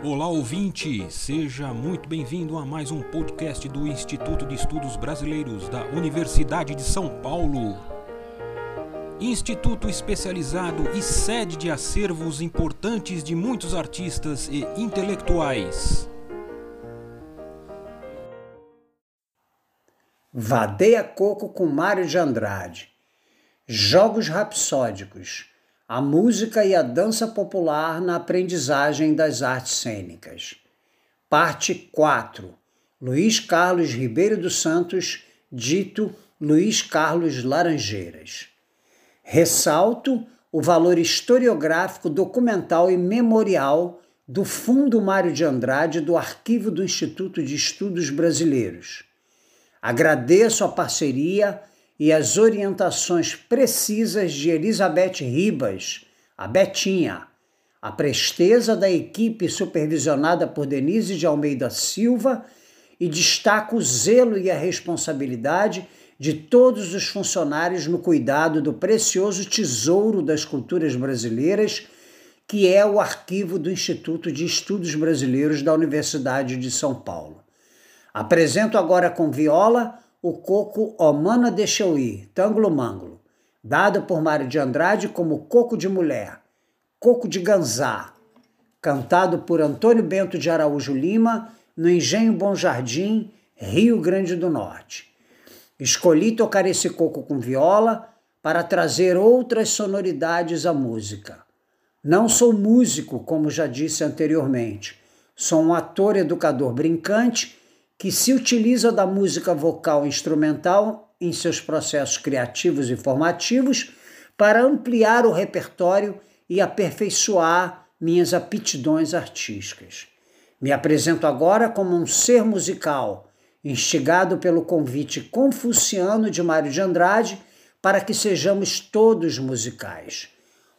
Olá ouvinte, seja muito bem-vindo a mais um podcast do Instituto de Estudos Brasileiros da Universidade de São Paulo. Instituto especializado e sede de acervos importantes de muitos artistas e intelectuais. Vadeia Coco com Mário de Andrade. Jogos Rapsódicos a música e a dança popular na aprendizagem das artes cênicas. Parte 4. Luiz Carlos Ribeiro dos Santos, dito Luiz Carlos Laranjeiras. Ressalto o valor historiográfico, documental e memorial do Fundo Mário de Andrade do Arquivo do Instituto de Estudos Brasileiros. Agradeço a parceria e as orientações precisas de Elizabeth Ribas, a Betinha, a presteza da equipe supervisionada por Denise de Almeida Silva e destaco o zelo e a responsabilidade de todos os funcionários no cuidado do precioso tesouro das culturas brasileiras, que é o arquivo do Instituto de Estudos Brasileiros da Universidade de São Paulo. Apresento agora com viola o coco Omana de Chauí, Tanglo Manglo, dado por Mário de Andrade como Coco de Mulher, Coco de Ganzá, cantado por Antônio Bento de Araújo Lima no Engenho Bom Jardim, Rio Grande do Norte. Escolhi tocar esse coco com viola para trazer outras sonoridades à música. Não sou músico, como já disse anteriormente. Sou um ator educador brincante que se utiliza da música vocal instrumental em seus processos criativos e formativos para ampliar o repertório e aperfeiçoar minhas aptidões artísticas. Me apresento agora como um ser musical, instigado pelo convite confuciano de Mário de Andrade para que sejamos todos musicais.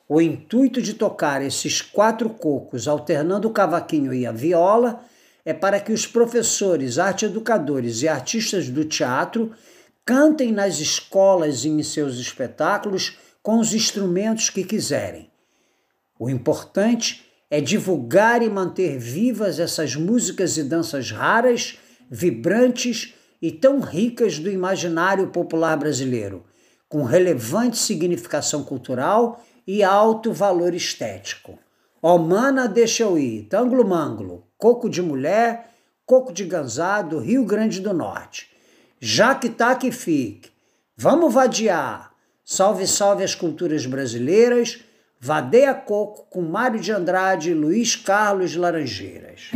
O intuito de tocar esses quatro cocos alternando o cavaquinho e a viola é para que os professores, arte educadores e artistas do teatro cantem nas escolas e em seus espetáculos com os instrumentos que quiserem. O importante é divulgar e manter vivas essas músicas e danças raras, vibrantes e tão ricas do imaginário popular brasileiro, com relevante significação cultural e alto valor estético. Omana deixa eu ir, tanglo manglo, coco de mulher, coco de ganzado, Rio Grande do Norte. Já que tá que fique. Vamos vadiar. Salve, salve as culturas brasileiras. Vadeia Coco com Mário de Andrade e Luiz Carlos Laranjeiras.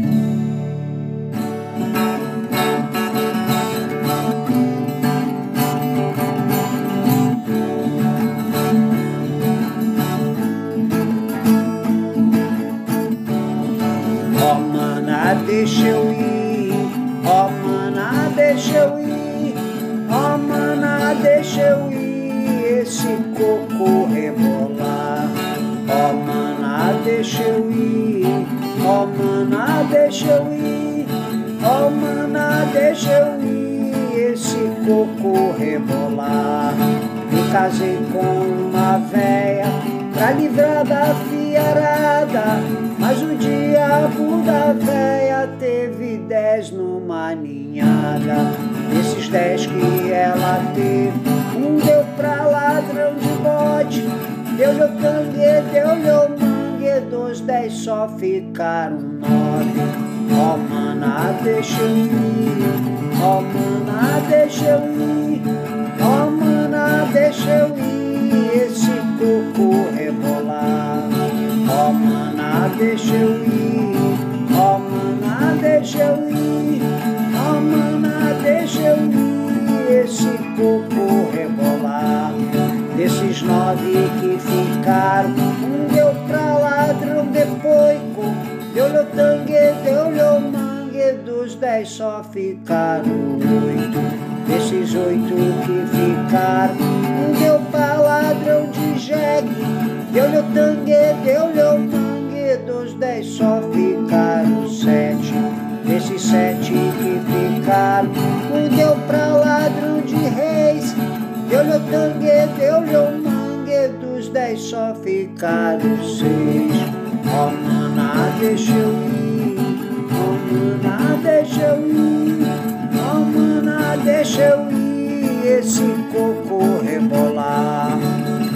Deixa eu ir, esse coco rebolar. Me casei com uma véia pra livrar da fiarada, mas um dia a Buda véia teve dez numa ninhada. Desses dez que ela teve, um deu pra ladrão de bode, deu-lhe o cangue, deu-lhe o mangue, dos dez só ficaram nove. Ó oh, mana, deixa eu ir, ó oh, mana, deixa eu ir, ó oh, mana, deixa eu ir, esse coco rebolar. Ó oh, mana, deixa eu ir, ó oh, mana, deixa eu ir, ó oh, mana, deixa eu ir, esse dez só ficaram oito. Desses oito que ficaram, um deu pra ladrão de jegue, deu-lhe o tangue, deu-lhe o mangue, dos dez só ficaram sete. Desses sete que ficaram, um deu pra ladrão de reis, deu-lhe o tangue, deu-lhe o mangue, dos dez só ficaram seis. Oh, mana, deixa eu ir. deixa eu ir esse coco rebolar.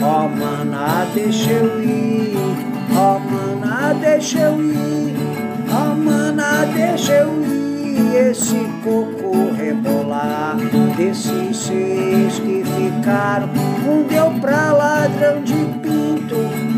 Ó oh, mana, deixa eu ir, ó oh, mana, deixa eu ir, ó oh, mana, deixa eu ir esse coco rebolar. Desses seis que ficaram, um deu pra ladrão de pinto,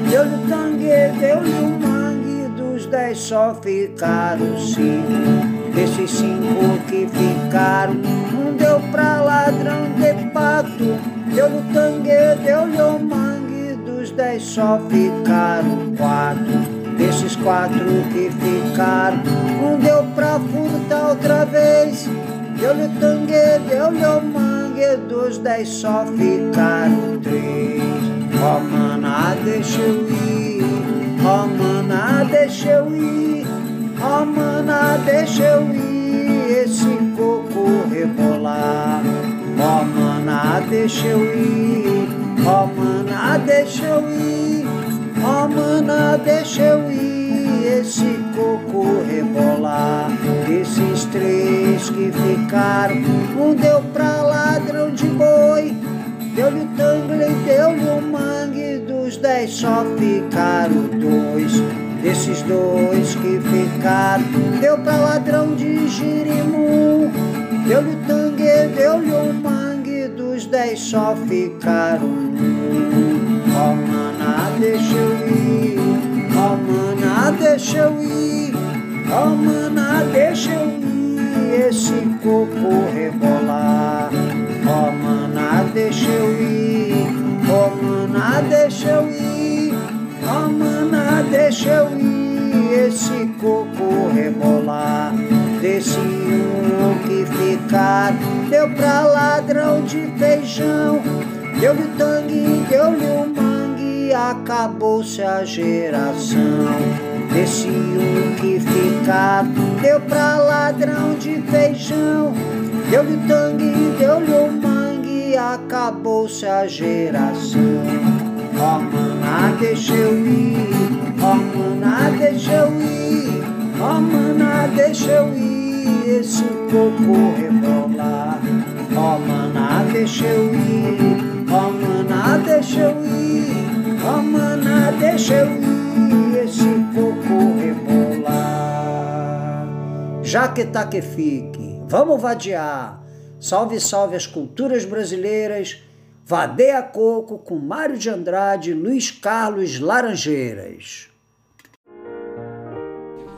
deu-lhe o tangue, deu-lhe o mangue, dos dez só ficaram cinco. Desses cinco que ficaram, um deu pra ladrão de pato, deu-lhe tangue, deu-lhe o mangue, dos dez só ficaram quatro. Desses quatro que ficaram, um deu pra furtar outra vez, deu-lhe tangue, deu-lhe o mangue, dos dez só ficaram três. Oh, mana, deixa eu ir, oh, mana, deixa eu ir. Oh, mana, deixa eu ir, esse coco rebolar. Ó oh, mana, deixa eu ir, ó oh, mana, deixa eu ir. Ó oh, mana, deixa eu ir, esse coco rebolar. Esses três que ficaram, um deu pra ladrão de boi. Deu-lhe o tangle, deu-lhe o mangue, dos dez só ficaram dois. Desses dois que ficaram, deu pra ladrão de girimum. Deu-lhe o tangue, deu-lhe o mangue, dos dez só ficaram um. Ó oh, mana, deixa eu ir, ó oh, mana, deixa eu ir, ó oh, mana, deixa eu ir, esse coco rebolar. Ó oh, mana, deixa eu ir, ó oh, mana, eu ir, esse coco rebolar. Desse um que ficar, deu pra ladrão de feijão. Deu-lhe o tangue, deu-lhe o mangue, acabou-se a geração. Desse um que ficar, deu pra ladrão de feijão. Deu-lhe o tangue, deu-lhe o mangue, acabou-se a geração. Ó oh, deixa eu ir, oh, deixa eu ir, esse coco rebolar. Ó oh, mana, deixa eu ir, ó mana, deixa eu ir, ó mana, deixa eu ir, esse coco rebolar. Já que tá que fique, vamos vadiar. Salve, salve as culturas brasileiras Vadeia Coco com Mário de Andrade Luiz Carlos Laranjeiras.